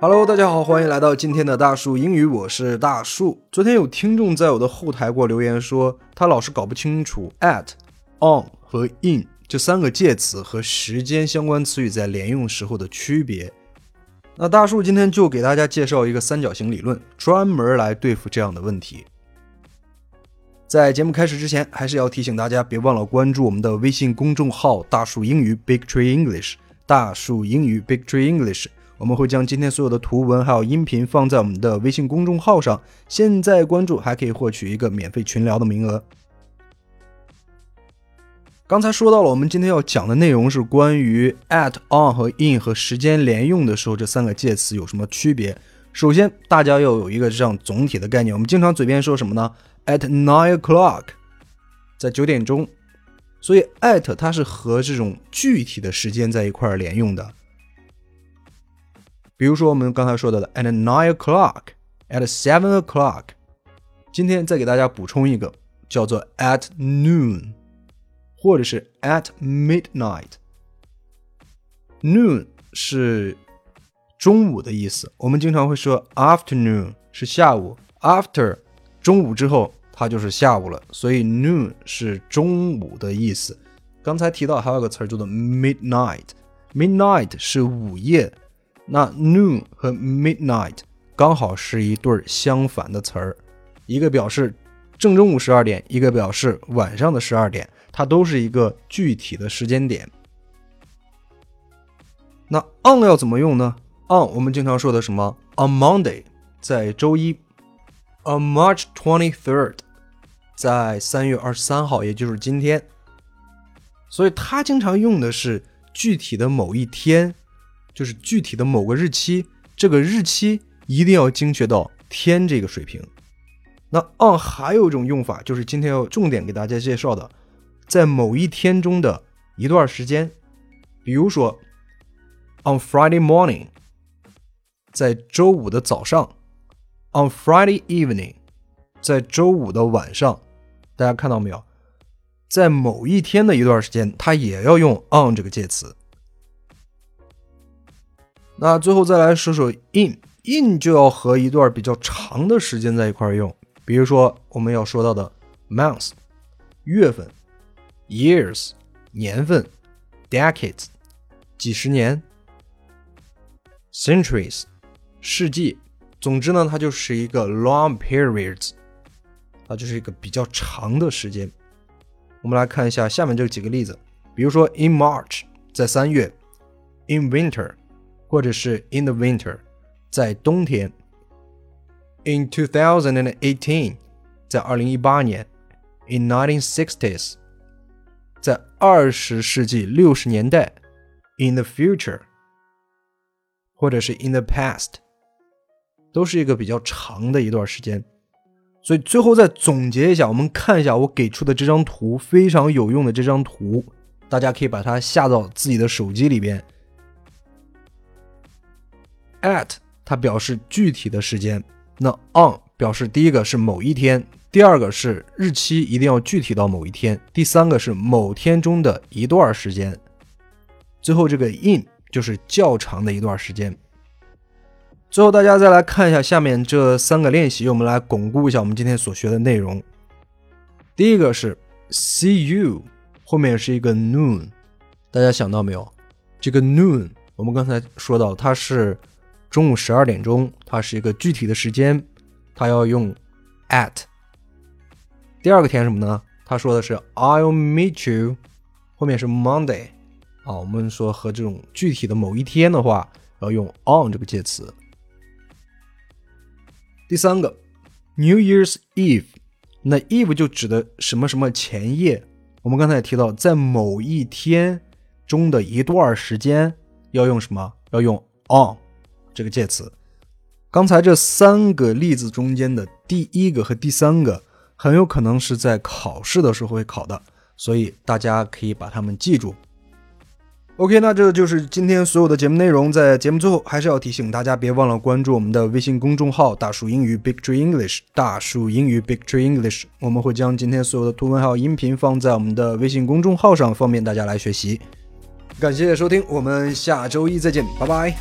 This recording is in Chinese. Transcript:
Hello，大家好，欢迎来到今天的大树英语，我是大树。昨天有听众在我的后台给我留言说，他老是搞不清楚 at、on 和 in 这三个介词和时间相关词语在连用时候的区别。那大树今天就给大家介绍一个三角形理论，专门来对付这样的问题。在节目开始之前，还是要提醒大家，别忘了关注我们的微信公众号“大树英语 ”（Big Tree English）。大树英语 （Big Tree English）。我们会将今天所有的图文还有音频放在我们的微信公众号上，现在关注还可以获取一个免费群聊的名额。刚才说到了，我们今天要讲的内容是关于 at、on 和 in 和时间连用的时候这三个介词有什么区别。首先，大家要有一个这样总体的概念。我们经常嘴边说什么呢？At nine o'clock，在九点钟。所以 at 它是和这种具体的时间在一块儿连用的。比如说我们刚才说到的 at nine o'clock，at seven o'clock，今天再给大家补充一个叫做 at noon，或者是 at midnight。noon 是中午的意思，我们经常会说 afternoon 是下午，after 中午之后它就是下午了，所以 noon 是中午的意思。刚才提到还有个词儿叫做 midnight，midnight 是午夜。那 noon 和 midnight 刚好是一对相反的词儿，一个表示正中午十二点，一个表示晚上的十二点，它都是一个具体的时间点。那 on 要怎么用呢？on 我们经常说的什么？on Monday，在周一；on March twenty third，在三月二十三号，也就是今天。所以它经常用的是具体的某一天。就是具体的某个日期，这个日期一定要精确到天这个水平。那 on 还有一种用法，就是今天要重点给大家介绍的，在某一天中的一段时间，比如说 on Friday morning，在周五的早上；on Friday evening，在周五的晚上。大家看到没有？在某一天的一段时间，它也要用 on 这个介词。那最后再来说说 in，in 就要和一段比较长的时间在一块儿用，比如说我们要说到的 month 月份；years，年份；decades，几十年；centuries，世纪。总之呢，它就是一个 long periods，啊，就是一个比较长的时间。我们来看一下下面这几个例子，比如说 in March，在三月；in winter。或者是 in the winter，在冬天。In 2018，在二零一八年；in 1960s，在二十世纪六十年代；in the future，或者是 in the past，都是一个比较长的一段时间。所以最后再总结一下，我们看一下我给出的这张图，非常有用的这张图，大家可以把它下到自己的手机里边。at 它表示具体的时间，那 on 表示第一个是某一天，第二个是日期一定要具体到某一天，第三个是某天中的一段时间，最后这个 in 就是较长的一段时间。最后大家再来看一下下面这三个练习，我们来巩固一下我们今天所学的内容。第一个是 see you，后面是一个 noon，大家想到没有？这个 noon 我们刚才说到它是。中午十二点钟，它是一个具体的时间，它要用 at。第二个填什么呢？他说的是 I'll meet you，后面是 Monday。啊，我们说和这种具体的某一天的话，要用 on 这个介词。第三个 New Year's Eve，那 Eve 就指的什么什么前夜。我们刚才也提到，在某一天中的一段时间要用什么？要用 on。这个介词，刚才这三个例子中间的第一个和第三个，很有可能是在考试的时候会考的，所以大家可以把它们记住。OK，那这就是今天所有的节目内容。在节目最后，还是要提醒大家，别忘了关注我们的微信公众号“大树英语 Big Tree English”。大树英语 Big Tree English，我们会将今天所有的图文还有音频放在我们的微信公众号上，方便大家来学习。感谢收听，我们下周一再见，拜拜。